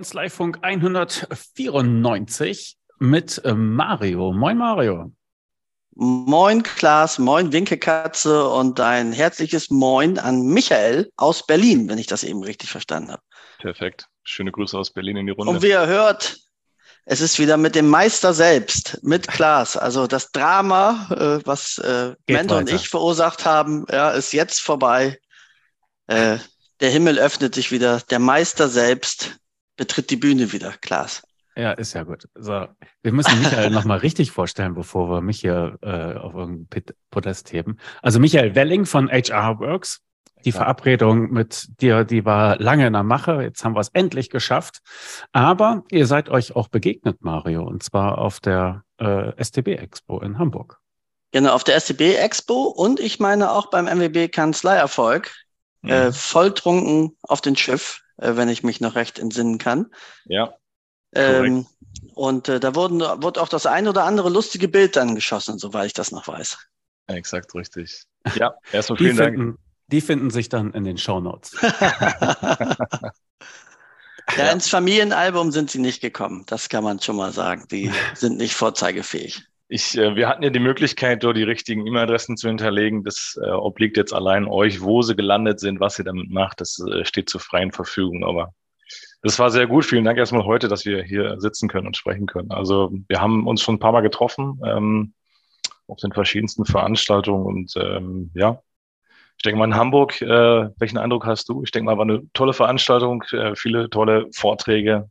Kanzleifunk 194 mit äh, Mario. Moin Mario. Moin Klaas, moin Winkekatze und ein herzliches Moin an Michael aus Berlin, wenn ich das eben richtig verstanden habe. Perfekt. Schöne Grüße aus Berlin in die Runde. Und wie ihr hört, es ist wieder mit dem Meister selbst, mit Klaas. Also das Drama, äh, was äh, Mentor und ich verursacht haben, ja, ist jetzt vorbei. Äh, der Himmel öffnet sich wieder. Der Meister selbst betritt die Bühne wieder, Klaas. Ja, ist ja gut. So, wir müssen Michael nochmal richtig vorstellen, bevor wir mich hier äh, auf irgendein Podest heben. Also Michael Welling von HR Works. Die Verabredung mit dir, die war lange in der Mache. Jetzt haben wir es endlich geschafft. Aber ihr seid euch auch begegnet, Mario, und zwar auf der äh, STB Expo in Hamburg. Genau, auf der STB Expo und ich meine auch beim MWB Kanzleierfolg. Mhm. Äh, volltrunken auf dem Schiff, äh, wenn ich mich noch recht entsinnen kann. Ja. Ähm, und äh, da wurden, wurde auch das ein oder andere lustige Bild dann geschossen, soweit ich das noch weiß. Exakt, richtig. Ja, erstmal vielen die Dank. Finden, die finden sich dann in den Shownotes. ja, ja, ins Familienalbum sind sie nicht gekommen. Das kann man schon mal sagen. Die sind nicht vorzeigefähig. Ich, äh, wir hatten ja die Möglichkeit, dort die richtigen E-Mail-Adressen zu hinterlegen. Das äh, obliegt jetzt allein euch, wo sie gelandet sind, was ihr damit macht. Das äh, steht zur freien Verfügung. Aber das war sehr gut. Vielen Dank erstmal heute, dass wir hier sitzen können und sprechen können. Also wir haben uns schon ein paar Mal getroffen ähm, auf den verschiedensten Veranstaltungen und ähm, ja, ich denke mal in Hamburg, äh, welchen Eindruck hast du? Ich denke mal, war eine tolle Veranstaltung, äh, viele tolle Vorträge.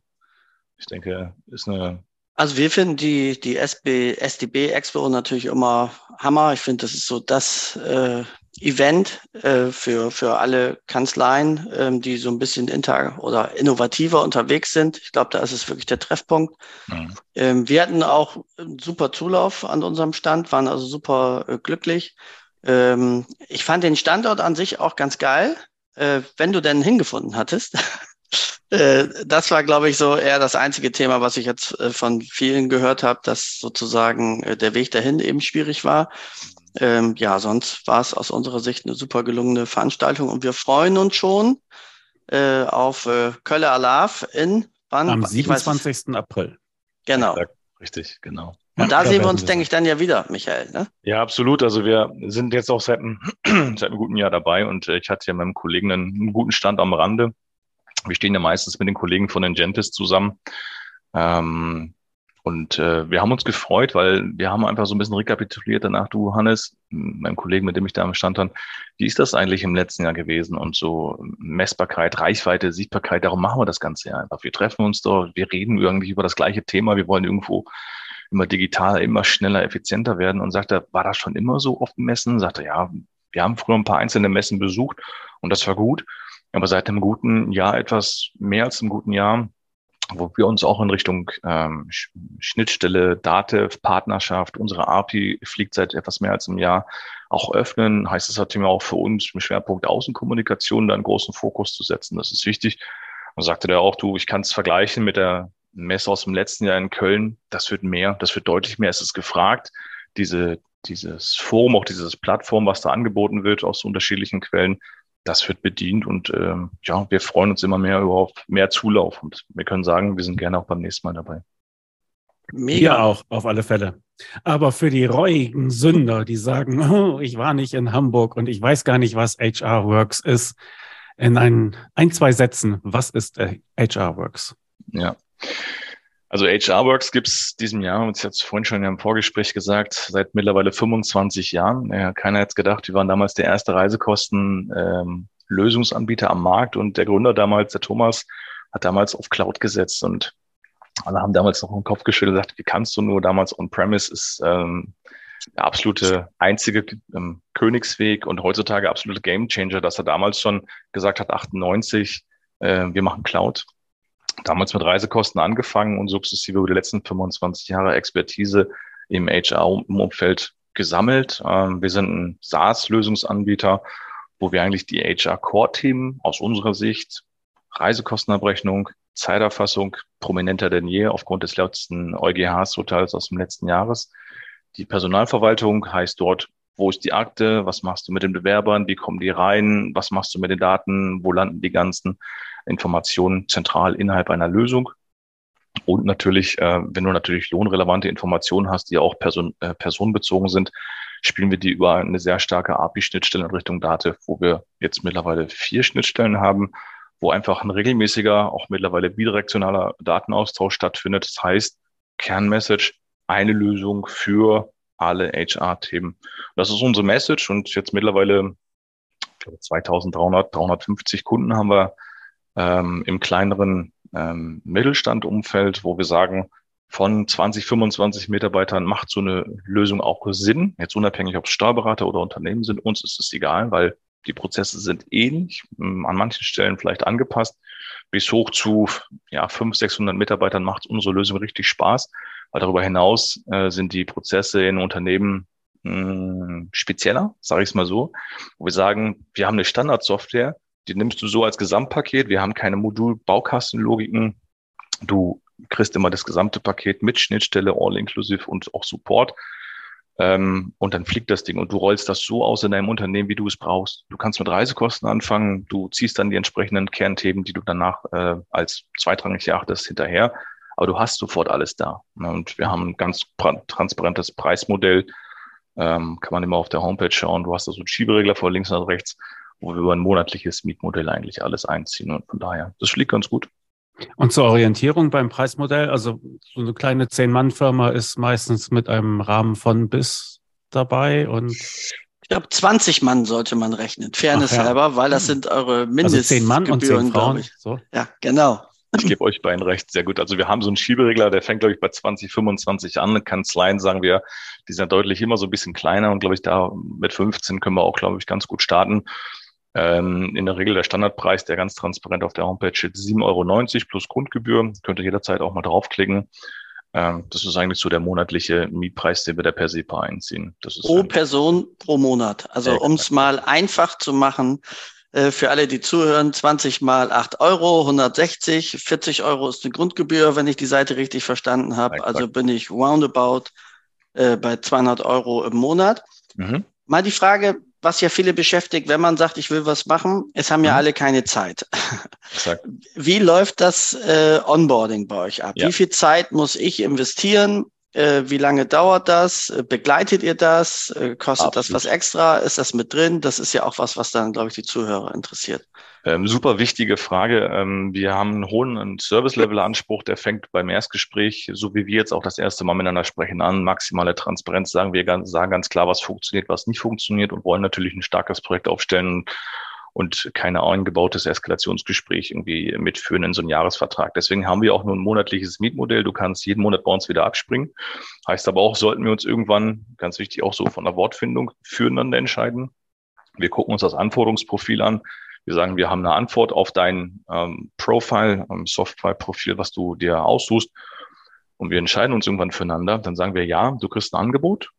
Ich denke, ist eine also wir finden die, die SB, SDB Expo natürlich immer Hammer. Ich finde, das ist so das äh, Event äh, für, für alle Kanzleien, ähm, die so ein bisschen inter oder innovativer unterwegs sind. Ich glaube, da ist es wirklich der Treffpunkt. Mhm. Ähm, wir hatten auch einen super Zulauf an unserem Stand, waren also super äh, glücklich. Ähm, ich fand den Standort an sich auch ganz geil, äh, wenn du denn hingefunden hattest. Äh, das war, glaube ich, so eher das einzige Thema, was ich jetzt äh, von vielen gehört habe, dass sozusagen äh, der Weg dahin eben schwierig war. Ähm, ja, sonst war es aus unserer Sicht eine super gelungene Veranstaltung und wir freuen uns schon äh, auf äh, Kölle Alav in wann? Am 27. Weiß, April. Genau. Richtig, genau. Und da sehen wir uns, denke ich, dann ja wieder, Michael. Ne? Ja, absolut. Also wir sind jetzt auch seit einem, seit einem guten Jahr dabei und ich hatte ja meinem Kollegen einen, einen guten Stand am Rande. Wir stehen ja meistens mit den Kollegen von Engentis zusammen. Ähm, und äh, wir haben uns gefreut, weil wir haben einfach so ein bisschen rekapituliert danach, du Hannes, mein Kollegen, mit dem ich da am Stand stand, wie ist das eigentlich im letzten Jahr gewesen? Und so Messbarkeit, Reichweite, Sichtbarkeit, darum machen wir das Ganze ja einfach. Wir treffen uns dort, wir reden irgendwie über das gleiche Thema, wir wollen irgendwo immer digitaler, immer schneller, effizienter werden. Und sagt er, war das schon immer so dem Messen? Sagt er, ja, wir haben früher ein paar einzelne Messen besucht und das war gut. Aber seit einem guten Jahr, etwas mehr als einem guten Jahr, wo wir uns auch in Richtung ähm, Schnittstelle, Datev, Partnerschaft, unsere API fliegt seit etwas mehr als einem Jahr, auch öffnen, heißt es natürlich auch für uns im Schwerpunkt Außenkommunikation da einen großen Fokus zu setzen. Das ist wichtig. Und sagte der auch, du, ich kann es vergleichen mit der Messe aus dem letzten Jahr in Köln. Das wird mehr, das wird deutlich mehr. Es ist gefragt. Diese, dieses Forum, auch dieses Plattform, was da angeboten wird aus unterschiedlichen Quellen, das wird bedient und ähm, ja, wir freuen uns immer mehr über mehr Zulauf und wir können sagen, wir sind gerne auch beim nächsten Mal dabei. Mega. Wir auch, auf alle Fälle. Aber für die reuigen Sünder, die sagen, oh, ich war nicht in Hamburg und ich weiß gar nicht, was HR Works ist, in ein, ein zwei Sätzen, was ist HR Works? Ja. Also HR Works gibt es diesem Jahr, ich hatte es vorhin schon im Vorgespräch gesagt, seit mittlerweile 25 Jahren. Ja, keiner hätte gedacht, wir waren damals der erste Reisekosten-Lösungsanbieter ähm, am Markt und der Gründer damals, der Thomas, hat damals auf Cloud gesetzt und alle haben damals noch den Kopf geschüttelt und gesagt, wie kannst du nur damals On-Premise ist ähm, der absolute einzige ähm, Königsweg und heutzutage absolute Gamechanger, dass er damals schon gesagt hat, 98, äh, wir machen Cloud damals mit Reisekosten angefangen und sukzessive über die letzten 25 Jahre Expertise im HR-Umfeld gesammelt. Ähm, wir sind ein SaaS-Lösungsanbieter, wo wir eigentlich die HR-Core-Themen aus unserer Sicht, Reisekostenabrechnung, Zeiterfassung, prominenter denn je aufgrund des letzten EuGH-Urteils aus dem letzten Jahres. Die Personalverwaltung heißt dort wo ist die Akte, was machst du mit den Bewerbern, wie kommen die rein, was machst du mit den Daten, wo landen die ganzen Informationen zentral innerhalb einer Lösung. Und natürlich, äh, wenn du natürlich lohnrelevante Informationen hast, die auch person, äh, personenbezogen sind, spielen wir die über eine sehr starke API-Schnittstelle in Richtung Dativ, wo wir jetzt mittlerweile vier Schnittstellen haben, wo einfach ein regelmäßiger, auch mittlerweile bidirektionaler Datenaustausch stattfindet. Das heißt, Kernmessage, eine Lösung für alle HR-Themen. Das ist unsere Message und jetzt mittlerweile ich glaube, 2300, 350 Kunden haben wir ähm, im kleineren ähm, Mittelstandumfeld, wo wir sagen, von 20, 25 Mitarbeitern macht so eine Lösung auch Sinn. Jetzt unabhängig, ob es Steuerberater oder Unternehmen sind, uns ist es egal, weil die Prozesse sind ähnlich, hm, an manchen Stellen vielleicht angepasst. Bis hoch zu ja, 500, 600 Mitarbeitern macht unsere Lösung richtig Spaß, weil darüber hinaus äh, sind die Prozesse in Unternehmen mh, hm, spezieller, sage ich es mal so, wo wir sagen, wir haben eine Standardsoftware, die nimmst du so als Gesamtpaket. Wir haben keine Modul-Baukastenlogiken. Du kriegst immer das gesamte Paket mit Schnittstelle, all-inclusive und auch Support. Ähm, und dann fliegt das Ding und du rollst das so aus in deinem Unternehmen, wie du es brauchst. Du kannst mit Reisekosten anfangen, du ziehst dann die entsprechenden Kernthemen, die du danach äh, als zweitrangig erachtest, hinterher. Aber du hast sofort alles da. Und wir haben ein ganz transparentes Preismodell. Ähm, kann man immer auf der Homepage schauen. Du hast da so einen Schieberegler vor links und rechts wo wir über ein monatliches Mietmodell eigentlich alles einziehen. Und von daher, das schlägt ganz gut. Und zur Orientierung beim Preismodell, also so eine kleine Zehn-Mann-Firma ist meistens mit einem Rahmen von bis dabei und ich glaube, 20 Mann sollte man rechnen, Fairness ja. halber, weil das hm. sind eure Mindestgebühren, also zehn Mann und zehn Frauen. So. Ja, genau. Ich gebe euch beiden recht, sehr gut. Also wir haben so einen Schieberegler, der fängt, glaube ich, bei 20, 25 an. Kanzleien, sagen wir, die sind deutlich immer so ein bisschen kleiner und, glaube ich, da mit 15 können wir auch, glaube ich, ganz gut starten. Ähm, in der Regel der Standardpreis, der ganz transparent auf der Homepage steht, 7,90 Euro plus Grundgebühr. Könnt ihr jederzeit auch mal draufklicken. Ähm, das ist eigentlich so der monatliche Mietpreis, den wir der per SEPA einziehen. Das ist pro Person pro Monat. Also um es mal einfach zu machen, für alle, die zuhören, 20 mal 8 Euro, 160, 40 Euro ist die Grundgebühr, wenn ich die Seite richtig verstanden habe. Also bin ich roundabout äh, bei 200 Euro im Monat. Mhm. Mal die Frage, was ja viele beschäftigt, wenn man sagt, ich will was machen, es haben ja mhm. alle keine Zeit. Exakt. Wie läuft das äh, Onboarding bei euch ab? Ja. Wie viel Zeit muss ich investieren? Äh, wie lange dauert das? Äh, begleitet ihr das? Äh, kostet Absolut. das was extra? Ist das mit drin? Das ist ja auch was, was dann, glaube ich, die Zuhörer interessiert. Ähm, super wichtige Frage. Ähm, wir haben einen hohen Service-Level-Anspruch, der fängt beim Erstgespräch, so wie wir jetzt auch das erste Mal miteinander sprechen, an. Maximale Transparenz sagen wir ganz, sagen ganz klar, was funktioniert, was nicht funktioniert und wollen natürlich ein starkes Projekt aufstellen und kein eingebautes Eskalationsgespräch irgendwie mitführen in so einen Jahresvertrag. Deswegen haben wir auch nur ein monatliches Mietmodell. Du kannst jeden Monat bei uns wieder abspringen. Heißt aber auch, sollten wir uns irgendwann, ganz wichtig, auch so von der Wortfindung füreinander entscheiden. Wir gucken uns das Anforderungsprofil an. Wir sagen, wir haben eine Antwort auf dein ähm, Profile, ähm, Software-Profil, was du dir aussuchst. Und wir entscheiden uns irgendwann füreinander. Dann sagen wir, ja, du kriegst ein Angebot.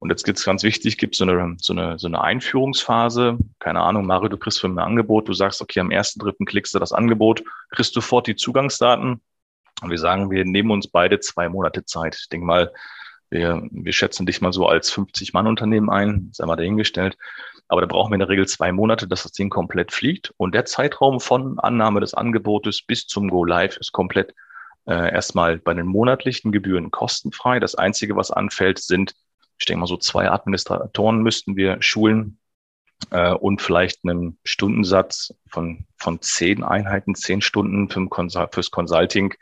Und jetzt gibt es ganz wichtig, gibt so eine, so, eine, so eine Einführungsphase. Keine Ahnung, Mario, du kriegst für ein Angebot. Du sagst, okay, am ersten, dritten klickst du das Angebot, kriegst du sofort die Zugangsdaten. Und wir sagen, wir nehmen uns beide zwei Monate Zeit. Ich denke mal, wir, wir schätzen dich mal so als 50-Mann-Unternehmen ein, sei mal dahingestellt. Aber da brauchen wir in der Regel zwei Monate, dass das Ding komplett fliegt. Und der Zeitraum von Annahme des Angebotes bis zum Go Live ist komplett äh, erstmal bei den monatlichen Gebühren kostenfrei. Das Einzige, was anfällt, sind, ich denke mal so zwei Administratoren müssten wir schulen äh, und vielleicht einen Stundensatz von, von zehn Einheiten, zehn Stunden für fürs Consulting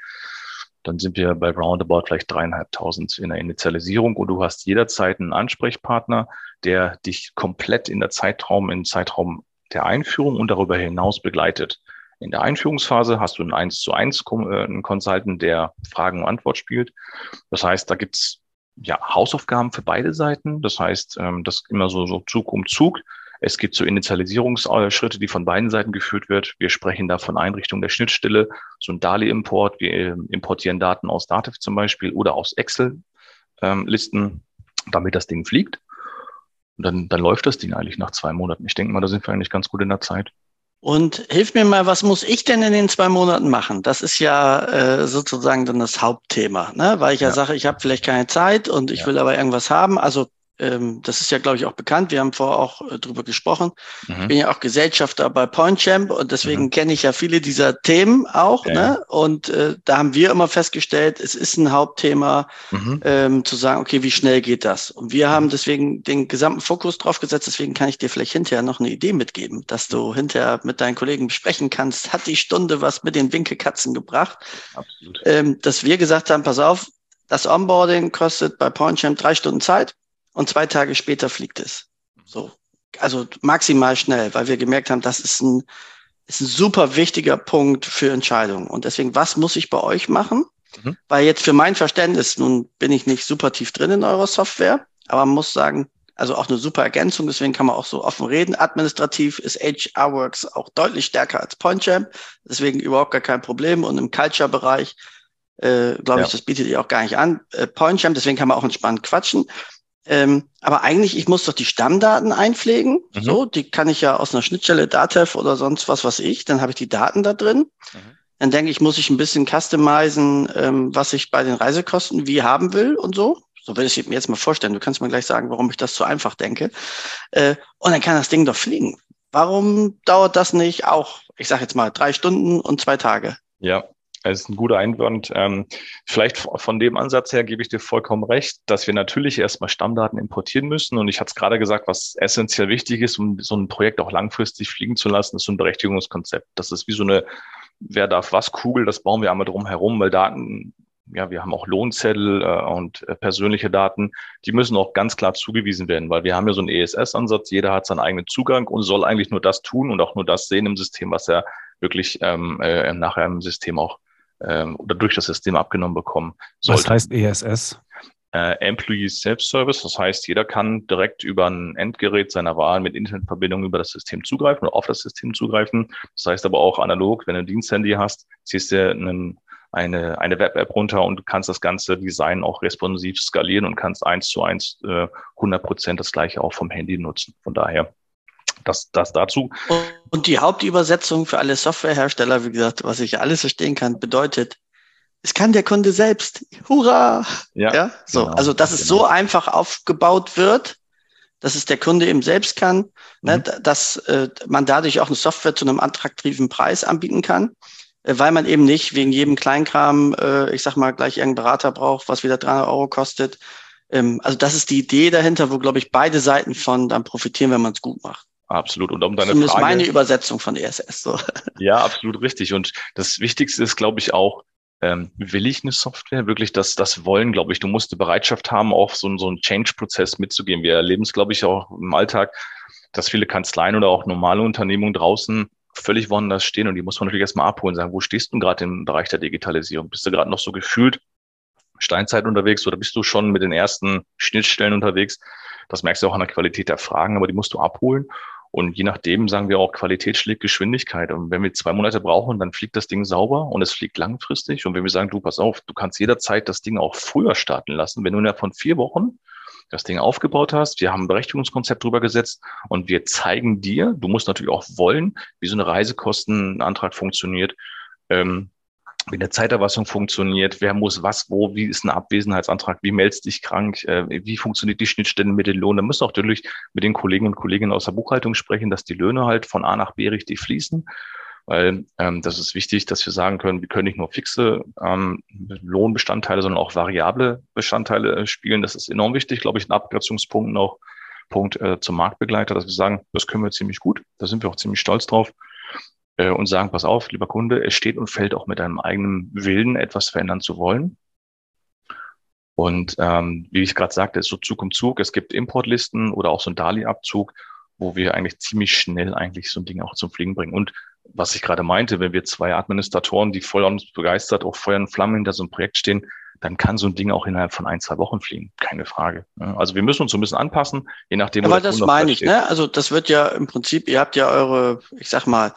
dann sind wir bei Roundabout vielleicht dreieinhalbtausend in der Initialisierung und du hast jederzeit einen Ansprechpartner, der dich komplett in der Zeitraum, im Zeitraum der Einführung und darüber hinaus begleitet. In der Einführungsphase hast du einen 1 zu 1 äh, einen Consultant, der Fragen und Antwort spielt. Das heißt, da gibt's ja Hausaufgaben für beide Seiten. Das heißt, ähm, das immer so, so Zug um Zug. Es gibt so Initialisierungsschritte, die von beiden Seiten geführt wird. Wir sprechen da von Einrichtung der Schnittstelle, so ein DALI-Import. Wir ähm, importieren Daten aus Dativ zum Beispiel oder aus Excel-Listen, ähm, damit das Ding fliegt. Und dann, dann läuft das Ding eigentlich nach zwei Monaten. Ich denke mal, da sind wir eigentlich ganz gut in der Zeit. Und hilf mir mal, was muss ich denn in den zwei Monaten machen? Das ist ja äh, sozusagen dann das Hauptthema, ne? weil ich ja, ja. sage, ich habe vielleicht keine Zeit und ich ja. will aber irgendwas haben. Also ähm, das ist ja, glaube ich, auch bekannt. Wir haben vorher auch äh, drüber gesprochen. Mhm. Ich bin ja auch Gesellschafter bei PointChamp und deswegen mhm. kenne ich ja viele dieser Themen auch. Ja. Ne? Und äh, da haben wir immer festgestellt, es ist ein Hauptthema, mhm. ähm, zu sagen, okay, wie schnell geht das? Und wir haben deswegen den gesamten Fokus drauf gesetzt. Deswegen kann ich dir vielleicht hinterher noch eine Idee mitgeben, dass du hinterher mit deinen Kollegen besprechen kannst, hat die Stunde was mit den Winkelkatzen gebracht? Absolut. Ähm, dass wir gesagt haben, pass auf, das Onboarding kostet bei PointChamp drei Stunden Zeit und zwei Tage später fliegt es. So. Also maximal schnell, weil wir gemerkt haben, das ist ein, ist ein super wichtiger Punkt für Entscheidungen. Und deswegen, was muss ich bei euch machen? Mhm. Weil jetzt für mein Verständnis, nun bin ich nicht super tief drin in eurer Software, aber man muss sagen, also auch eine super Ergänzung, deswegen kann man auch so offen reden. Administrativ ist HRWorks auch deutlich stärker als PointChamp, deswegen überhaupt gar kein Problem. Und im Culture-Bereich, äh, glaube ja. ich, das bietet ihr auch gar nicht an. Äh, PointChamp, deswegen kann man auch entspannt quatschen. Ähm, aber eigentlich, ich muss doch die Stammdaten einpflegen. Mhm. So, die kann ich ja aus einer Schnittstelle Datev oder sonst was, was ich. Dann habe ich die Daten da drin. Mhm. Dann denke ich, muss ich ein bisschen customizen, ähm, was ich bei den Reisekosten wie haben will und so. So will ich mir jetzt mal vorstellen. Du kannst mir gleich sagen, warum ich das zu einfach denke. Äh, und dann kann das Ding doch fliegen. Warum dauert das nicht auch, ich sage jetzt mal, drei Stunden und zwei Tage? Ja, das ist ein guter Einwand. Ähm, vielleicht von dem Ansatz her gebe ich dir vollkommen recht, dass wir natürlich erstmal Stammdaten importieren müssen. Und ich hatte es gerade gesagt, was essentiell wichtig ist, um so ein Projekt auch langfristig fliegen zu lassen, ist so ein Berechtigungskonzept. Das ist wie so eine Wer darf was Kugel, das bauen wir einmal drum herum, weil Daten ja, wir haben auch Lohnzettel äh, und äh, persönliche Daten, die müssen auch ganz klar zugewiesen werden, weil wir haben ja so einen ESS-Ansatz, jeder hat seinen eigenen Zugang und soll eigentlich nur das tun und auch nur das sehen im System, was er wirklich ähm, äh, nachher im System auch ähm, oder durch das System abgenommen bekommen sollte. Was heißt ESS? Äh, Employee Self-Service, das heißt, jeder kann direkt über ein Endgerät seiner Wahl mit Internetverbindung über das System zugreifen oder auf das System zugreifen. Das heißt aber auch analog, wenn du ein Diensthandy hast, ziehst du einen, eine, eine Web-App runter und kannst das ganze Design auch responsiv skalieren und kannst eins zu eins äh, 100 Prozent das gleiche auch vom Handy nutzen. Von daher das, das dazu. Und die Hauptübersetzung für alle Softwarehersteller, wie gesagt, was ich alles verstehen kann, bedeutet, es kann der Kunde selbst. Hurra! Ja, ja? so. Genau, also, dass es genau. so einfach aufgebaut wird, dass es der Kunde eben selbst kann, ne, mhm. ne, dass äh, man dadurch auch eine Software zu einem attraktiven Preis anbieten kann, äh, weil man eben nicht wegen jedem Kleinkram, äh, ich sag mal, gleich irgendeinen Berater braucht, was wieder 300 Euro kostet. Ähm, also das ist die Idee dahinter, wo, glaube ich, beide Seiten von dann profitieren, wenn man es gut macht. Absolut. Und um deine Zumindest Frage. meine Übersetzung von ESS. So. Ja, absolut richtig. Und das Wichtigste ist, glaube ich, auch, ähm, will ich eine Software? Wirklich das, das wollen, glaube ich. Du musst eine Bereitschaft haben, auch so, so einen Change-Prozess mitzugehen. Wir erleben es, glaube ich, auch im Alltag, dass viele Kanzleien oder auch normale Unternehmungen draußen völlig woanders stehen und die muss man natürlich erstmal abholen, sagen, wo stehst du gerade im Bereich der Digitalisierung? Bist du gerade noch so gefühlt Steinzeit unterwegs oder bist du schon mit den ersten Schnittstellen unterwegs? Das merkst du auch an der Qualität der Fragen, aber die musst du abholen. Und je nachdem sagen wir auch, Qualität schlägt Geschwindigkeit. Und wenn wir zwei Monate brauchen, dann fliegt das Ding sauber und es fliegt langfristig. Und wenn wir sagen, du pass auf, du kannst jederzeit das Ding auch früher starten lassen, wenn du innerhalb von vier Wochen das Ding aufgebaut hast, wir haben ein Berechtigungskonzept drüber gesetzt und wir zeigen dir, du musst natürlich auch wollen, wie so eine Reisekostenantrag funktioniert. Ähm, wie eine Zeiterfassung funktioniert, wer muss was, wo, wie ist ein Abwesenheitsantrag, wie meldest dich krank, äh, wie funktioniert die Schnittstelle mit den Lohn. Da müssen auch natürlich mit den Kollegen und Kolleginnen aus der Buchhaltung sprechen, dass die Löhne halt von A nach B richtig fließen. Weil ähm, das ist wichtig, dass wir sagen können, wir können nicht nur fixe ähm, Lohnbestandteile, sondern auch variable Bestandteile äh, spielen. Das ist enorm wichtig, glaube ich, ein Abgrenzungspunkt noch Punkt äh, zum Marktbegleiter, dass wir sagen, das können wir ziemlich gut. Da sind wir auch ziemlich stolz drauf äh, und sagen, pass auf, lieber Kunde, es steht und fällt auch mit deinem eigenen Willen, etwas verändern zu wollen. Und ähm, wie ich gerade sagte, ist so Zug um Zug. Es gibt Importlisten oder auch so ein DALI-Abzug, wo wir eigentlich ziemlich schnell eigentlich so ein Ding auch zum Fliegen bringen. Und was ich gerade meinte, wenn wir zwei Administratoren, die voll uns begeistert, auch Feuer und Flammen hinter so einem Projekt stehen, dann kann so ein Ding auch innerhalb von ein, zwei Wochen fliegen. Keine Frage. Also wir müssen uns so ein bisschen anpassen, je nachdem. Aber das meine ich, ne? Also das wird ja im Prinzip, ihr habt ja eure, ich sag mal,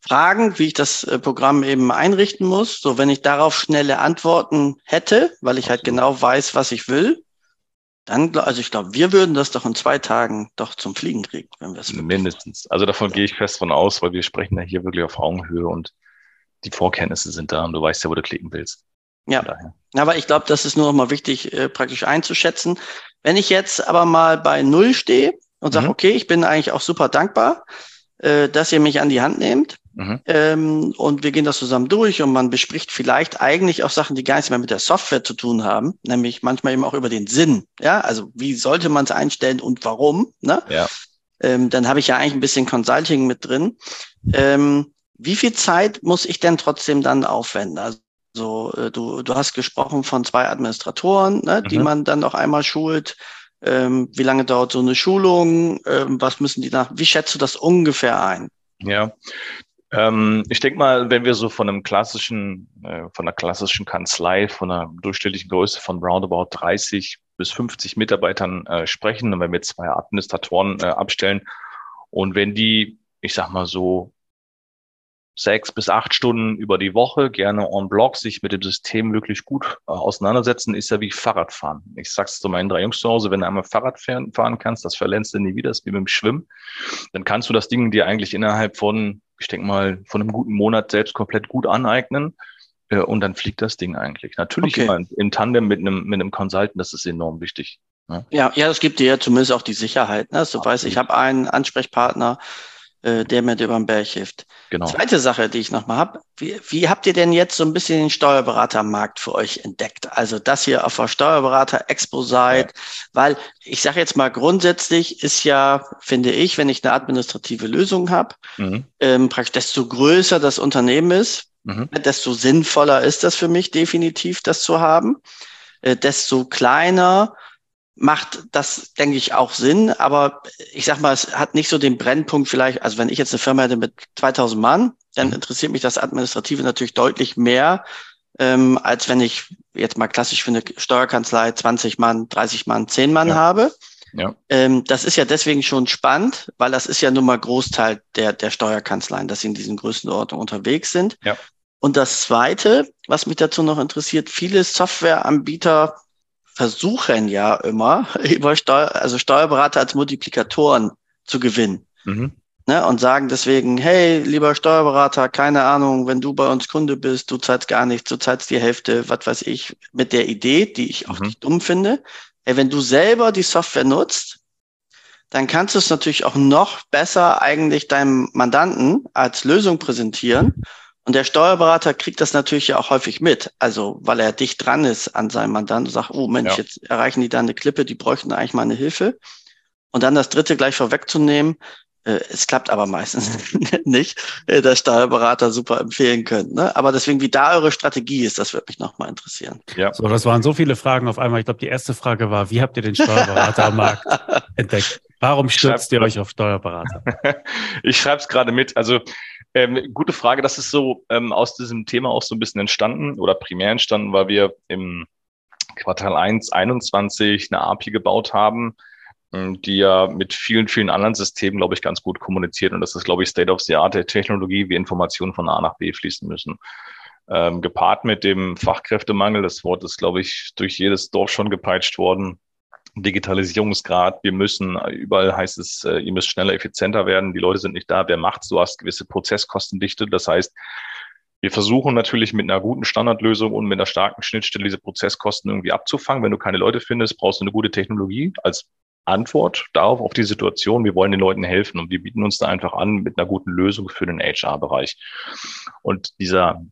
Fragen, wie ich das äh, Programm eben einrichten muss. So, wenn ich darauf schnelle Antworten hätte, weil ich halt genau weiß, was ich will, dann, also ich glaube, wir würden das doch in zwei Tagen doch zum Fliegen kriegen, wenn wir es Mindestens. Also davon ja. gehe ich fest von aus, weil wir sprechen ja hier wirklich auf Augenhöhe und die Vorkenntnisse sind da und du weißt ja, wo du klicken willst. Ja, aber ich glaube, das ist nur noch mal wichtig, äh, praktisch einzuschätzen. Wenn ich jetzt aber mal bei Null stehe und sage, mhm. okay, ich bin eigentlich auch super dankbar, äh, dass ihr mich an die Hand nehmt. Mhm. Ähm, und wir gehen das zusammen durch und man bespricht vielleicht eigentlich auch Sachen, die gar nichts mehr mit der Software zu tun haben, nämlich manchmal eben auch über den Sinn. Ja, also wie sollte man es einstellen und warum? Ne? Ja. Ähm, dann habe ich ja eigentlich ein bisschen Consulting mit drin. Ähm, wie viel Zeit muss ich denn trotzdem dann aufwenden? Also äh, du, du hast gesprochen von zwei Administratoren, ne, mhm. die man dann auch einmal schult. Ähm, wie lange dauert so eine Schulung? Ähm, was müssen die nach? Wie schätzt du das ungefähr ein? Ja, ähm, ich denke mal, wenn wir so von einem klassischen, äh, von einer klassischen Kanzlei, von einer durchschnittlichen Größe von roundabout 30 bis 50 Mitarbeitern äh, sprechen, und wenn wir zwei Administratoren äh, abstellen. Und wenn die, ich sag mal so, sechs bis acht Stunden über die Woche gerne on Block sich mit dem System wirklich gut äh, auseinandersetzen, ist ja wie Fahrradfahren. Ich sag's zu meinen drei Jungs zu Hause, wenn du einmal Fahrrad fahren, fahren kannst, das verlernst du nie wieder, das ist wie mit dem Schwimmen, dann kannst du das Ding dir eigentlich innerhalb von, ich denke mal, von einem guten Monat selbst komplett gut aneignen. Äh, und dann fliegt das Ding eigentlich. Natürlich okay. immer im Tandem mit einem, mit einem Consultant, das ist enorm wichtig. Ne? Ja, ja, das gibt dir ja zumindest auch die Sicherheit. Ne? du weißt, ich habe einen Ansprechpartner, äh, der mir über den Berg hilft. Genau. Zweite Sache, die ich nochmal habe, wie, wie habt ihr denn jetzt so ein bisschen den Steuerberatermarkt für euch entdeckt? Also, dass ihr auf der Steuerberater-Expo seid, ja. weil ich sage jetzt mal, grundsätzlich ist ja, finde ich, wenn ich eine administrative Lösung habe, mhm. ähm, praktisch desto größer das Unternehmen ist, mhm. desto sinnvoller ist das für mich definitiv, das zu haben. Äh, desto kleiner macht das, denke ich, auch Sinn. Aber ich sag mal, es hat nicht so den Brennpunkt vielleicht, also wenn ich jetzt eine Firma hätte mit 2000 Mann, dann mhm. interessiert mich das Administrative natürlich deutlich mehr, ähm, als wenn ich jetzt mal klassisch für eine Steuerkanzlei 20 Mann, 30 Mann, 10 Mann ja. habe. Ja. Ähm, das ist ja deswegen schon spannend, weil das ist ja nun mal Großteil der, der Steuerkanzleien, dass sie in diesen Größenordnungen unterwegs sind. Ja. Und das Zweite, was mich dazu noch interessiert, viele Softwareanbieter versuchen ja immer, über Steuer, also Steuerberater als Multiplikatoren zu gewinnen. Mhm. Ne, und sagen deswegen, hey, lieber Steuerberater, keine Ahnung, wenn du bei uns Kunde bist, du zahlst gar nichts, du zahlst die Hälfte, was weiß ich, mit der Idee, die ich auch mhm. nicht dumm finde. Ey, wenn du selber die Software nutzt, dann kannst du es natürlich auch noch besser eigentlich deinem Mandanten als Lösung präsentieren und der Steuerberater kriegt das natürlich ja auch häufig mit, also weil er dicht dran ist an seinem Mandanten und sagt, oh Mensch, ja. jetzt erreichen die da eine Klippe, die bräuchten eigentlich mal eine Hilfe. Und dann das dritte gleich vorwegzunehmen, äh, es klappt aber meistens nicht, äh, der Steuerberater super empfehlen könnte. Ne? Aber deswegen, wie da eure Strategie ist, das würde mich nochmal interessieren. Ja. So, das waren so viele Fragen auf einmal. Ich glaube, die erste Frage war, wie habt ihr den Steuerberater am Markt entdeckt? Warum stürzt ihr euch auf Steuerberater? ich schreibe es gerade mit. Also ähm, gute Frage. Das ist so ähm, aus diesem Thema auch so ein bisschen entstanden oder primär entstanden, weil wir im Quartal 1 21 eine API gebaut haben, ähm, die ja mit vielen, vielen anderen Systemen, glaube ich, ganz gut kommuniziert. Und das ist, glaube ich, State of the Art der Technologie, wie Informationen von A nach B fließen müssen. Ähm, gepaart mit dem Fachkräftemangel, das Wort ist, glaube ich, durch jedes Dorf schon gepeitscht worden, Digitalisierungsgrad. Wir müssen, überall heißt es, äh, ihr müsst schneller, effizienter werden. Die Leute sind nicht da. Wer macht's? Du hast gewisse Prozesskostendichte. Das heißt, wir versuchen natürlich mit einer guten Standardlösung und mit einer starken Schnittstelle diese Prozesskosten irgendwie abzufangen. Wenn du keine Leute findest, brauchst du eine gute Technologie als Antwort darauf, auf die Situation. Wir wollen den Leuten helfen und wir bieten uns da einfach an mit einer guten Lösung für den HR-Bereich. Und dieser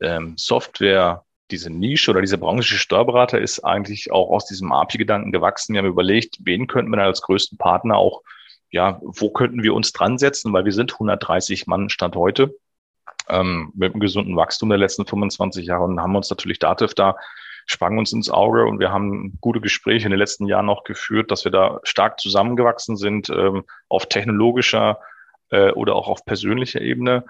ähm, Software diese Nische oder diese Branche Steuerberater ist eigentlich auch aus diesem API-Gedanken gewachsen. Wir haben überlegt, wen könnten wir als größten Partner auch, ja, wo könnten wir uns dran setzen, weil wir sind 130 Mann Stand heute ähm, mit einem gesunden Wachstum der letzten 25 Jahre und haben uns natürlich Dativ da sprang uns ins Auge und wir haben gute Gespräche in den letzten Jahren noch geführt, dass wir da stark zusammengewachsen sind ähm, auf technologischer äh, oder auch auf persönlicher Ebene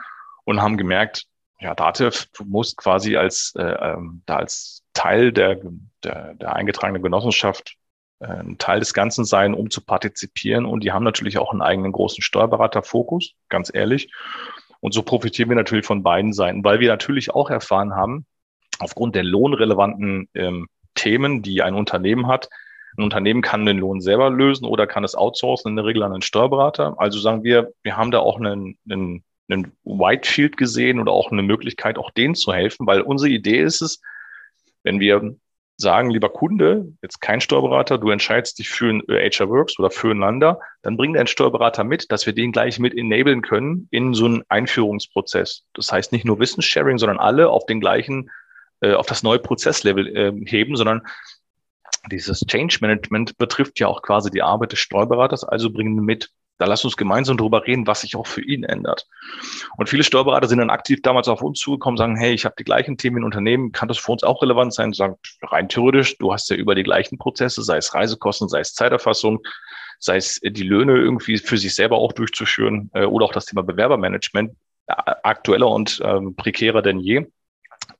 und haben gemerkt, ja, Dativ, du musst quasi als, äh, ähm, da als Teil der, der, der eingetragenen Genossenschaft äh, ein Teil des Ganzen sein, um zu partizipieren. Und die haben natürlich auch einen eigenen großen Steuerberaterfokus, ganz ehrlich. Und so profitieren wir natürlich von beiden Seiten, weil wir natürlich auch erfahren haben, aufgrund der lohnrelevanten ähm, Themen, die ein Unternehmen hat, ein Unternehmen kann den Lohn selber lösen oder kann es outsourcen, in der Regel an einen Steuerberater. Also sagen wir, wir haben da auch einen, einen einen Whitefield gesehen oder auch eine Möglichkeit, auch denen zu helfen, weil unsere Idee ist es, wenn wir sagen, lieber Kunde, jetzt kein Steuerberater, du entscheidest dich für ein HR Works oder für ein Lander, dann bring deinen Steuerberater mit, dass wir den gleich mit enablen können in so einen Einführungsprozess. Das heißt nicht nur Wissenssharing, sondern alle auf den gleichen, äh, auf das neue Prozesslevel äh, heben, sondern dieses Change Management betrifft ja auch quasi die Arbeit des Steuerberaters, also bringen mit. Da lass uns gemeinsam darüber reden, was sich auch für ihn ändert. Und viele Steuerberater sind dann aktiv damals auf uns zugekommen, sagen, hey, ich habe die gleichen Themen in Unternehmen, kann das für uns auch relevant sein? Sagen, rein theoretisch, du hast ja über die gleichen Prozesse, sei es Reisekosten, sei es Zeiterfassung, sei es die Löhne irgendwie für sich selber auch durchzuführen äh, oder auch das Thema Bewerbermanagement, äh, aktueller und ähm, prekärer denn je.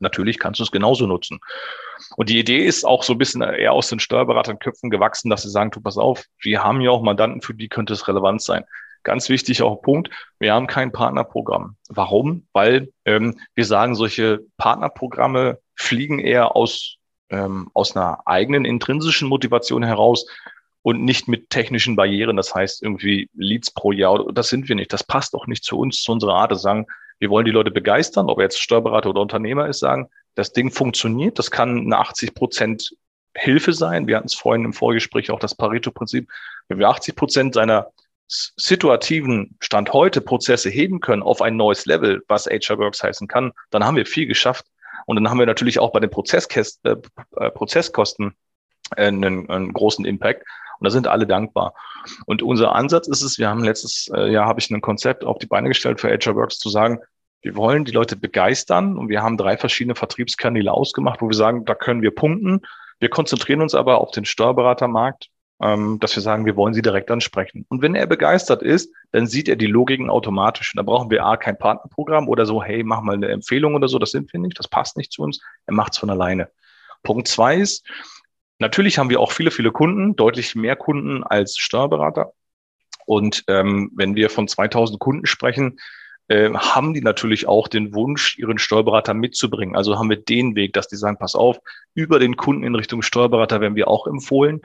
Natürlich kannst du es genauso nutzen. Und die Idee ist auch so ein bisschen eher aus den Steuerberaterköpfen gewachsen, dass sie sagen, tu pass auf, wir haben ja auch Mandanten, für die könnte es relevant sein. Ganz wichtig auch Punkt, wir haben kein Partnerprogramm. Warum? Weil ähm, wir sagen, solche Partnerprogramme fliegen eher aus, ähm, aus einer eigenen intrinsischen Motivation heraus und nicht mit technischen Barrieren. Das heißt irgendwie Leads pro Jahr. Das sind wir nicht. Das passt auch nicht zu uns, zu unserer Art. zu sagen, wir wollen die Leute begeistern, ob er jetzt Steuerberater oder Unternehmer ist, sagen, das Ding funktioniert. Das kann eine 80 Prozent Hilfe sein. Wir hatten es vorhin im Vorgespräch auch das Pareto-Prinzip. Wenn wir 80 Prozent seiner situativen Stand heute Prozesse heben können auf ein neues Level, was HR Works heißen kann, dann haben wir viel geschafft. Und dann haben wir natürlich auch bei den Prozesskäst, äh, äh, Prozesskosten einen, einen großen Impact. Und da sind alle dankbar. Und unser Ansatz ist es, wir haben letztes äh, Jahr habe ich ein Konzept auf die Beine gestellt für HR Works zu sagen, wir wollen die Leute begeistern und wir haben drei verschiedene Vertriebskanäle ausgemacht, wo wir sagen, da können wir punkten. Wir konzentrieren uns aber auf den Steuerberatermarkt, ähm, dass wir sagen, wir wollen sie direkt ansprechen. Und wenn er begeistert ist, dann sieht er die Logiken automatisch. Und da brauchen wir A, kein Partnerprogramm oder so, hey, mach mal eine Empfehlung oder so, das sind wir nicht, das passt nicht zu uns. Er macht es von alleine. Punkt zwei ist, natürlich haben wir auch viele, viele Kunden, deutlich mehr Kunden als Steuerberater. Und ähm, wenn wir von 2000 Kunden sprechen, äh, haben die natürlich auch den Wunsch, ihren Steuerberater mitzubringen. Also haben wir den Weg, dass die sagen, pass auf, über den Kunden in Richtung Steuerberater werden wir auch empfohlen.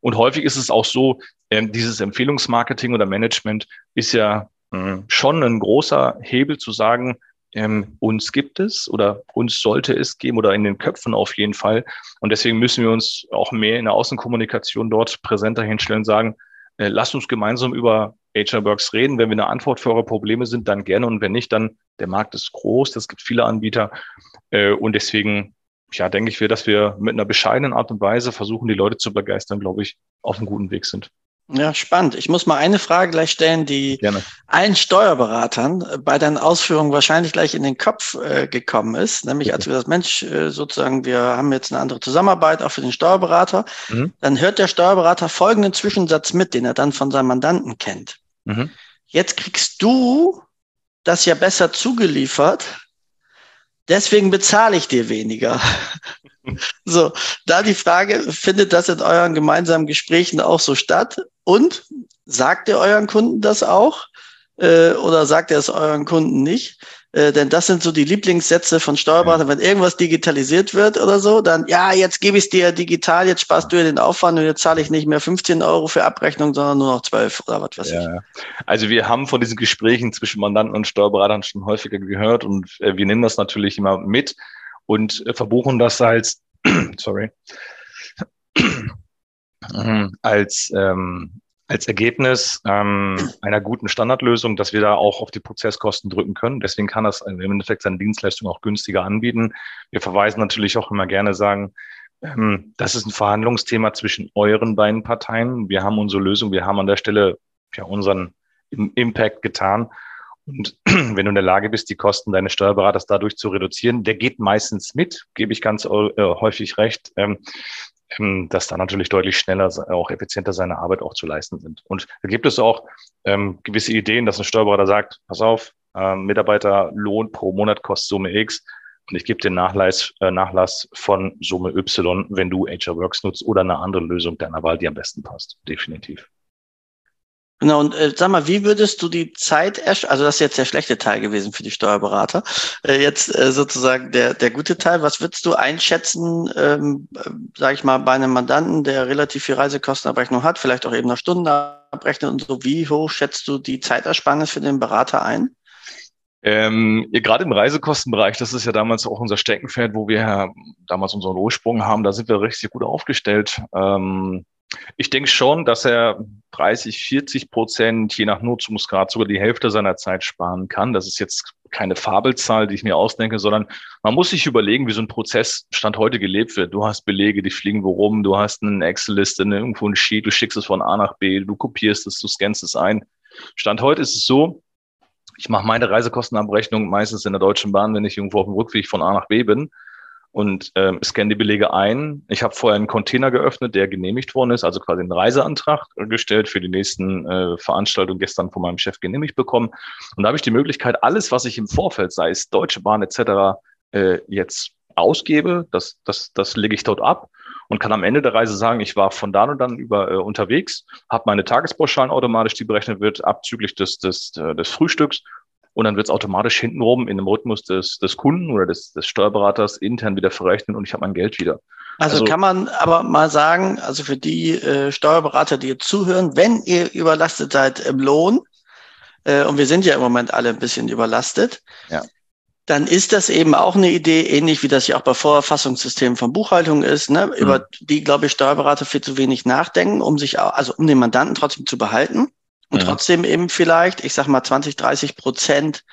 Und häufig ist es auch so, ähm, dieses Empfehlungsmarketing oder Management ist ja äh, schon ein großer Hebel zu sagen, ähm, uns gibt es oder uns sollte es geben oder in den Köpfen auf jeden Fall. Und deswegen müssen wir uns auch mehr in der Außenkommunikation dort präsenter hinstellen und sagen, äh, lasst uns gemeinsam über HR Works reden. Wenn wir eine Antwort für eure Probleme sind, dann gerne. Und wenn nicht, dann der Markt ist groß, es gibt viele Anbieter. Äh, und deswegen, ja, denke ich, wir, dass wir mit einer bescheidenen Art und Weise versuchen, die Leute zu begeistern, glaube ich, auf einem guten Weg sind. Ja, spannend. Ich muss mal eine Frage gleich stellen, die Gerne. allen Steuerberatern bei deinen Ausführungen wahrscheinlich gleich in den Kopf äh, gekommen ist. Nämlich als wir das Mensch äh, sozusagen, wir haben jetzt eine andere Zusammenarbeit auch für den Steuerberater. Mhm. Dann hört der Steuerberater folgenden Zwischensatz mit, den er dann von seinem Mandanten kennt. Mhm. Jetzt kriegst du das ja besser zugeliefert. Deswegen bezahle ich dir weniger. so, da die Frage, findet das in euren gemeinsamen Gesprächen auch so statt? Und sagt ihr euren Kunden das auch? Äh, oder sagt ihr es euren Kunden nicht? Äh, denn das sind so die Lieblingssätze von Steuerberatern. Wenn irgendwas digitalisiert wird oder so, dann, ja, jetzt gebe ich es dir digital, jetzt sparst du dir den Aufwand und jetzt zahle ich nicht mehr 15 Euro für Abrechnung, sondern nur noch 12 oder was weiß ja. ich. Also wir haben von diesen Gesprächen zwischen Mandanten und Steuerberatern schon häufiger gehört und äh, wir nehmen das natürlich immer mit und äh, verbuchen das als, sorry, als, ähm, als Ergebnis ähm, einer guten Standardlösung, dass wir da auch auf die Prozesskosten drücken können. Deswegen kann das im Endeffekt seine Dienstleistung auch günstiger anbieten. Wir verweisen natürlich auch immer gerne sagen, ähm, das ist ein Verhandlungsthema zwischen euren beiden Parteien. Wir haben unsere Lösung, wir haben an der Stelle ja unseren Impact getan. Und wenn du in der Lage bist, die Kosten deines Steuerberaters dadurch zu reduzieren, der geht meistens mit, gebe ich ganz äh, häufig recht. Ähm, ähm, dass da natürlich deutlich schneller, auch effizienter seine Arbeit auch zu leisten sind. Und da gibt es auch ähm, gewisse Ideen, dass ein Steuerberater sagt, pass auf, Mitarbeiterlohn pro Monat kostet Summe X und ich gebe den Nachlass, äh, Nachlass von Summe Y, wenn du HR Works nutzt oder eine andere Lösung deiner Wahl, die am besten passt. Definitiv. Genau, und äh, sag mal, wie würdest du die Zeit, also das ist jetzt der schlechte Teil gewesen für die Steuerberater, äh, jetzt äh, sozusagen der, der gute Teil, was würdest du einschätzen, ähm, äh, sage ich mal, bei einem Mandanten, der relativ viel Reisekostenabrechnung hat, vielleicht auch eben nach Stunden abrechnet und so, wie hoch schätzt du die Zeitersparnis für den Berater ein? Ähm, gerade im Reisekostenbereich, das ist ja damals auch unser Steckenpferd, wo wir damals unseren Ursprung haben, da sind wir richtig gut aufgestellt. Ähm, ich denke schon, dass er 30, 40 Prozent, je nach Nutzungsgrad, sogar die Hälfte seiner Zeit sparen kann. Das ist jetzt keine Fabelzahl, die ich mir ausdenke, sondern man muss sich überlegen, wie so ein Prozess Stand heute gelebt wird. Du hast Belege, die fliegen wo rum, du hast eine Excel-Liste, ne, irgendwo ein Sheet, du schickst es von A nach B, du kopierst es, du scannst es ein. Stand heute ist es so, ich mache meine Reisekostenabrechnung meistens in der Deutschen Bahn, wenn ich irgendwo auf dem Rückweg von A nach B bin und ähm, scanne die Belege ein. Ich habe vorher einen Container geöffnet, der genehmigt worden ist, also quasi einen Reiseantrag gestellt für die nächsten äh, Veranstaltungen gestern von meinem Chef genehmigt bekommen. Und da habe ich die Möglichkeit, alles, was ich im Vorfeld, sei es Deutsche Bahn etc., äh, jetzt ausgebe, das, das, das lege ich dort ab und kann am Ende der Reise sagen, ich war von da und dann über äh, unterwegs, habe meine Tagespauschalen automatisch, die berechnet wird, abzüglich des, des, äh, des Frühstücks und dann wird es automatisch hintenrum in dem Rhythmus des, des Kunden oder des, des Steuerberaters intern wieder verrechnet und ich habe mein Geld wieder. Also, also, kann man aber mal sagen, also für die äh, Steuerberater, die jetzt zuhören, wenn ihr überlastet seid im Lohn, äh, und wir sind ja im Moment alle ein bisschen überlastet, ja. dann ist das eben auch eine Idee, ähnlich wie das ja auch bei Vorerfassungssystemen von Buchhaltung ist, ne, mhm. über die, glaube ich, Steuerberater viel zu wenig nachdenken, um sich auch, also um den Mandanten trotzdem zu behalten. Und ja. trotzdem eben vielleicht, ich sag mal 20, 30 Prozent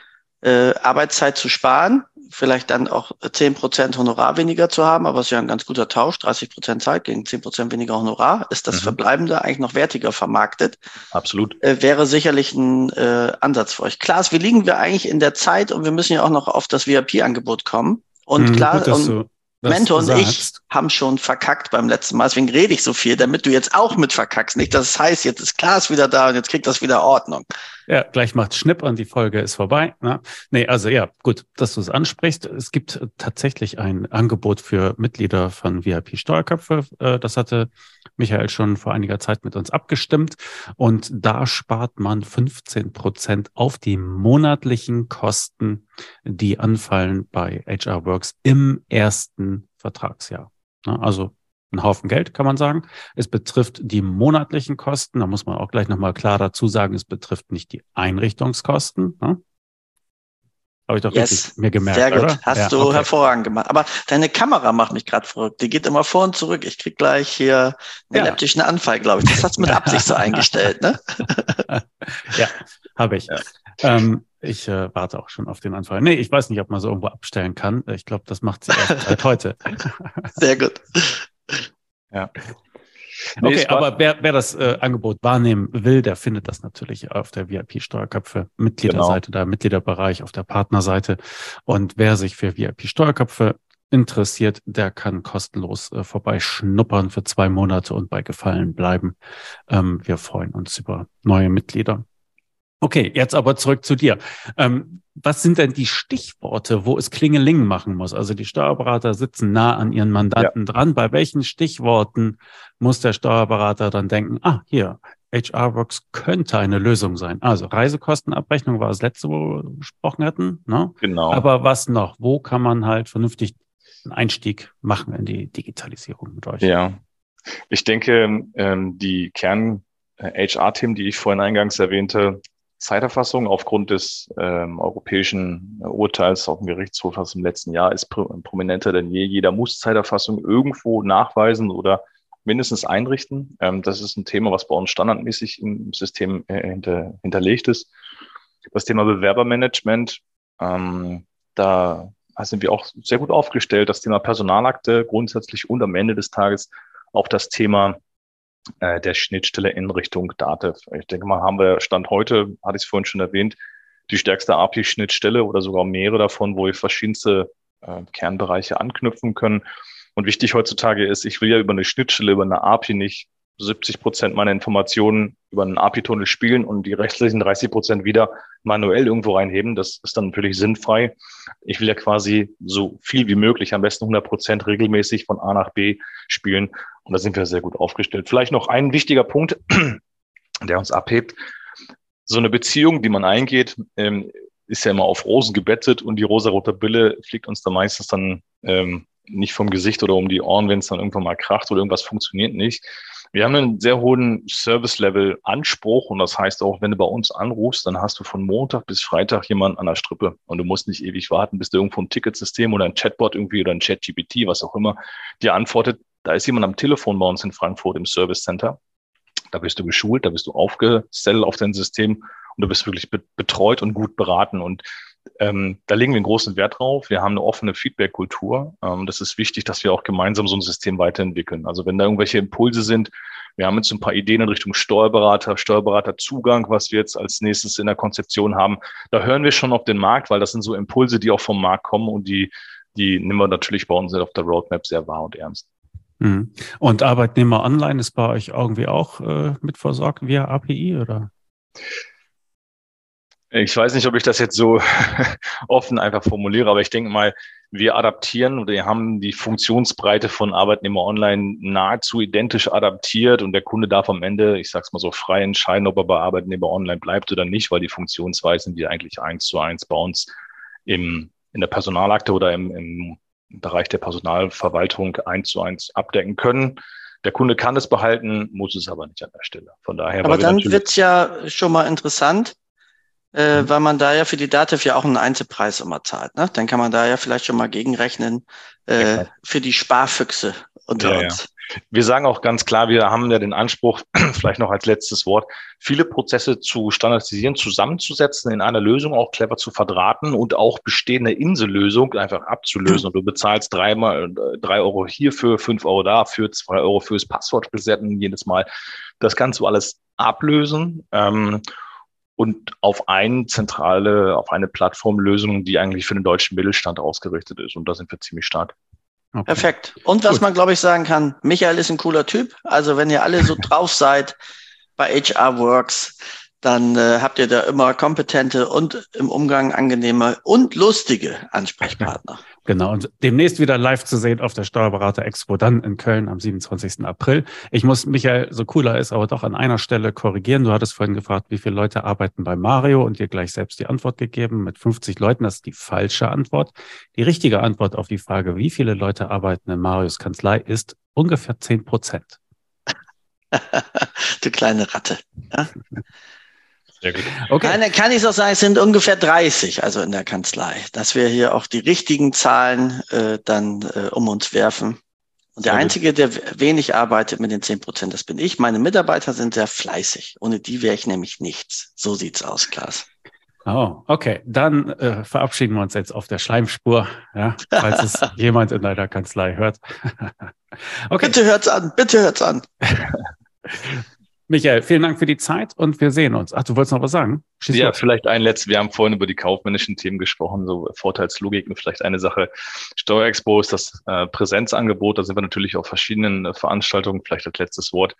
äh, Arbeitszeit zu sparen, vielleicht dann auch 10 Prozent Honorar weniger zu haben, aber es ist ja ein ganz guter Tausch, 30 Prozent Zeit gegen 10 Prozent weniger Honorar, ist das mhm. Verbleibende eigentlich noch wertiger vermarktet. Absolut. Äh, wäre sicherlich ein äh, Ansatz für euch. Klar, wie liegen wir eigentlich in der Zeit und wir müssen ja auch noch auf das VIP-Angebot kommen. Und mhm, klar, gut, und, Mentor und ich haben schon verkackt beim letzten Mal. Deswegen rede ich so viel, damit du jetzt auch mit verkackst. Nicht, dass es heißt, jetzt ist Klaas wieder da und jetzt kriegt das wieder Ordnung. Ja, gleich macht Schnipp und die Folge ist vorbei. Ne? Nee, also ja, gut, dass du es ansprichst. Es gibt tatsächlich ein Angebot für Mitglieder von VIP Steuerköpfe. Äh, das hatte Michael schon vor einiger Zeit mit uns abgestimmt. Und da spart man 15 Prozent auf die monatlichen Kosten, die anfallen bei HR Works im ersten Vertragsjahr. Ne? Also ein Haufen Geld, kann man sagen. Es betrifft die monatlichen Kosten. Da muss man auch gleich nochmal klar dazu sagen, es betrifft nicht die Einrichtungskosten. Ne? Habe ich doch yes. richtig mir gemerkt. Sehr gut. Oder? Hast ja, du okay. hervorragend gemacht. Aber deine Kamera macht mich gerade verrückt. Die geht immer vor und zurück. Ich krieg gleich hier einen ja. epileptischen Anfall, glaube ich. Das hast du mit Absicht so eingestellt, ne? ja, habe ich. Ja. Ähm, ich äh, warte auch schon auf den Anfall. Nee, ich weiß nicht, ob man so irgendwo abstellen kann. Ich glaube, das macht sie erst seit heute. Sehr gut. Ja. Nee, okay, aber wer, wer das äh, Angebot wahrnehmen will, der findet das natürlich auf der VIP-Steuerköpfe Mitgliederseite, genau. da Mitgliederbereich auf der Partnerseite. Und wer sich für VIP-Steuerköpfe interessiert, der kann kostenlos äh, vorbeischnuppern für zwei Monate und bei Gefallen bleiben. Ähm, wir freuen uns über neue Mitglieder. Okay, jetzt aber zurück zu dir. Ähm, was sind denn die Stichworte, wo es Klingeling machen muss? Also die Steuerberater sitzen nah an ihren Mandanten ja. dran. Bei welchen Stichworten muss der Steuerberater dann denken, ah, hier, HR-Works könnte eine Lösung sein. Also Reisekostenabrechnung war das letzte, wo wir gesprochen hatten. Ne? Genau. Aber was noch? Wo kann man halt vernünftig einen Einstieg machen in die Digitalisierung mit euch? Ja, ich denke, ähm, die Kern-HR-Themen, die ich vorhin eingangs erwähnte, Zeiterfassung aufgrund des ähm, europäischen Urteils auf dem Gerichtshof aus dem letzten Jahr ist prominenter denn je. Jeder muss Zeiterfassung irgendwo nachweisen oder mindestens einrichten. Ähm, das ist ein Thema, was bei uns standardmäßig im System äh, hinter, hinterlegt ist. Das Thema Bewerbermanagement, ähm, da sind wir auch sehr gut aufgestellt. Das Thema Personalakte grundsätzlich und am Ende des Tages auch das Thema äh, der Schnittstelle in Richtung Datev. Ich denke mal, haben wir Stand heute, hatte ich es vorhin schon erwähnt, die stärkste API-Schnittstelle oder sogar mehrere davon, wo wir verschiedenste äh, Kernbereiche anknüpfen können. Und wichtig heutzutage ist, ich will ja über eine Schnittstelle, über eine API nicht 70 Prozent meiner Informationen über einen API-Tunnel spielen und die restlichen 30 Prozent wieder manuell irgendwo reinheben. Das ist dann natürlich sinnfrei. Ich will ja quasi so viel wie möglich, am besten 100 Prozent regelmäßig von A nach B spielen. Und da sind wir sehr gut aufgestellt. Vielleicht noch ein wichtiger Punkt, der uns abhebt. So eine Beziehung, die man eingeht, ähm, ist ja immer auf Rosen gebettet und die rosarote Bille fliegt uns da meistens dann ähm, nicht vom Gesicht oder um die Ohren, wenn es dann irgendwann mal kracht oder irgendwas funktioniert nicht. Wir haben einen sehr hohen Service-Level-Anspruch und das heißt auch, wenn du bei uns anrufst, dann hast du von Montag bis Freitag jemanden an der Strippe und du musst nicht ewig warten, bis du irgendwo ein Ticketsystem oder ein Chatbot irgendwie oder ein Chat-GPT, was auch immer, dir antwortet. Da ist jemand am Telefon bei uns in Frankfurt im Service Center. Da bist du geschult, da bist du aufgestellt auf dein System und du bist wirklich betreut und gut beraten. Und ähm, da legen wir einen großen Wert drauf. Wir haben eine offene Feedback-Kultur. Ähm, das ist wichtig, dass wir auch gemeinsam so ein System weiterentwickeln. Also wenn da irgendwelche Impulse sind, wir haben jetzt ein paar Ideen in Richtung Steuerberater, Steuerberaterzugang, was wir jetzt als nächstes in der Konzeption haben. Da hören wir schon auf den Markt, weil das sind so Impulse, die auch vom Markt kommen und die, die nehmen wir natürlich bei uns auf der Roadmap sehr wahr und ernst. Mhm. Und Arbeitnehmer online ist bei euch irgendwie auch äh, mit versorgt via API oder? Ich weiß nicht, ob ich das jetzt so offen einfach formuliere, aber ich denke mal, wir adaptieren oder wir haben die Funktionsbreite von Arbeitnehmer Online nahezu identisch adaptiert und der Kunde darf am Ende, ich sag's mal so, frei entscheiden, ob er bei Arbeitnehmer Online bleibt oder nicht, weil die Funktionsweisen, die eigentlich eins zu eins bei uns im, in der Personalakte oder im, im Bereich der Personalverwaltung eins zu eins abdecken können. Der Kunde kann es behalten, muss es aber nicht an der Stelle. Von daher. Aber dann wird's ja schon mal interessant äh, mhm. weil man da ja für die Dativ ja auch einen Einzelpreis immer zahlt. Ne? Dann kann man da ja vielleicht schon mal gegenrechnen äh, ja, für die Sparfüchse unter ja, uns. Ja. Wir sagen auch ganz klar, wir haben ja den Anspruch, vielleicht noch als letztes Wort, viele Prozesse zu standardisieren, zusammenzusetzen, in einer Lösung auch clever zu verdrahten und auch bestehende Insellösung einfach abzulösen. Und du bezahlst dreimal, drei Euro hierfür, fünf Euro dafür, zwei Euro fürs Passwort resetten jedes Mal. Das kannst du alles ablösen. Ähm, und auf eine zentrale, auf eine Plattformlösung, die eigentlich für den deutschen Mittelstand ausgerichtet ist. Und da sind wir ziemlich stark. Okay. Perfekt. Und was Gut. man, glaube ich, sagen kann, Michael ist ein cooler Typ. Also wenn ihr alle so drauf seid bei HR Works, dann äh, habt ihr da immer kompetente und im Umgang angenehme und lustige Ansprechpartner. Genau, und demnächst wieder live zu sehen auf der Steuerberater Expo, dann in Köln am 27. April. Ich muss Michael, so cooler ist, aber doch an einer Stelle korrigieren. Du hattest vorhin gefragt, wie viele Leute arbeiten bei Mario und dir gleich selbst die Antwort gegeben mit 50 Leuten. Das ist die falsche Antwort. Die richtige Antwort auf die Frage, wie viele Leute arbeiten in Marios Kanzlei, ist ungefähr 10 Prozent. du kleine Ratte. Ja? Okay. Kann, kann ich so sagen, es sind ungefähr 30, also in der Kanzlei, dass wir hier auch die richtigen Zahlen äh, dann äh, um uns werfen. Und der sehr Einzige, der wenig arbeitet mit den 10 Prozent, das bin ich. Meine Mitarbeiter sind sehr fleißig. Ohne die wäre ich nämlich nichts. So sieht's aus, Klaas. Oh, okay. Dann äh, verabschieden wir uns jetzt auf der Schleimspur, ja, falls es jemand in deiner Kanzlei hört. okay. Bitte hört's an, bitte hört's an. Michael, vielen Dank für die Zeit und wir sehen uns. Ach, du wolltest noch was sagen? Schieß ja, los. vielleicht ein letztes. Wir haben vorhin über die kaufmännischen Themen gesprochen, so Vorteilslogiken. Vielleicht eine Sache. Steuerexpo ist das äh, Präsenzangebot. Da sind wir natürlich auf verschiedenen äh, Veranstaltungen. Vielleicht als letztes Wort.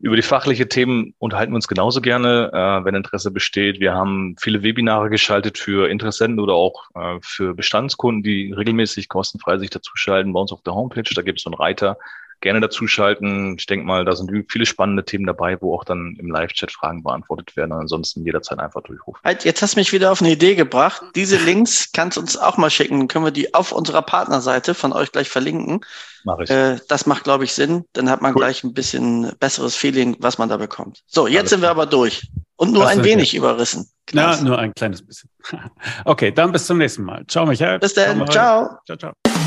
Über die fachliche Themen unterhalten wir uns genauso gerne, äh, wenn Interesse besteht. Wir haben viele Webinare geschaltet für Interessenten oder auch äh, für Bestandskunden, die regelmäßig kostenfrei sich dazuschalten bei uns auf der Homepage. Da gibt es so einen Reiter gerne dazuschalten. Ich denke mal, da sind viele spannende Themen dabei, wo auch dann im Live-Chat Fragen beantwortet werden. Ansonsten jederzeit einfach durchrufen. Halt, jetzt hast du mich wieder auf eine Idee gebracht. Diese Links kannst du uns auch mal schicken. Dann können wir die auf unserer Partnerseite von euch gleich verlinken. Mach ich. Äh, das macht, glaube ich, Sinn. Dann hat man cool. gleich ein bisschen besseres Feeling, was man da bekommt. So, jetzt Alles sind wir aber durch. Und nur das ein wenig wir. überrissen. Klasse. Ja, nur ein kleines bisschen. Okay, dann bis zum nächsten Mal. Ciao, Michael. Bis dann. Ciao. Ciao, ciao.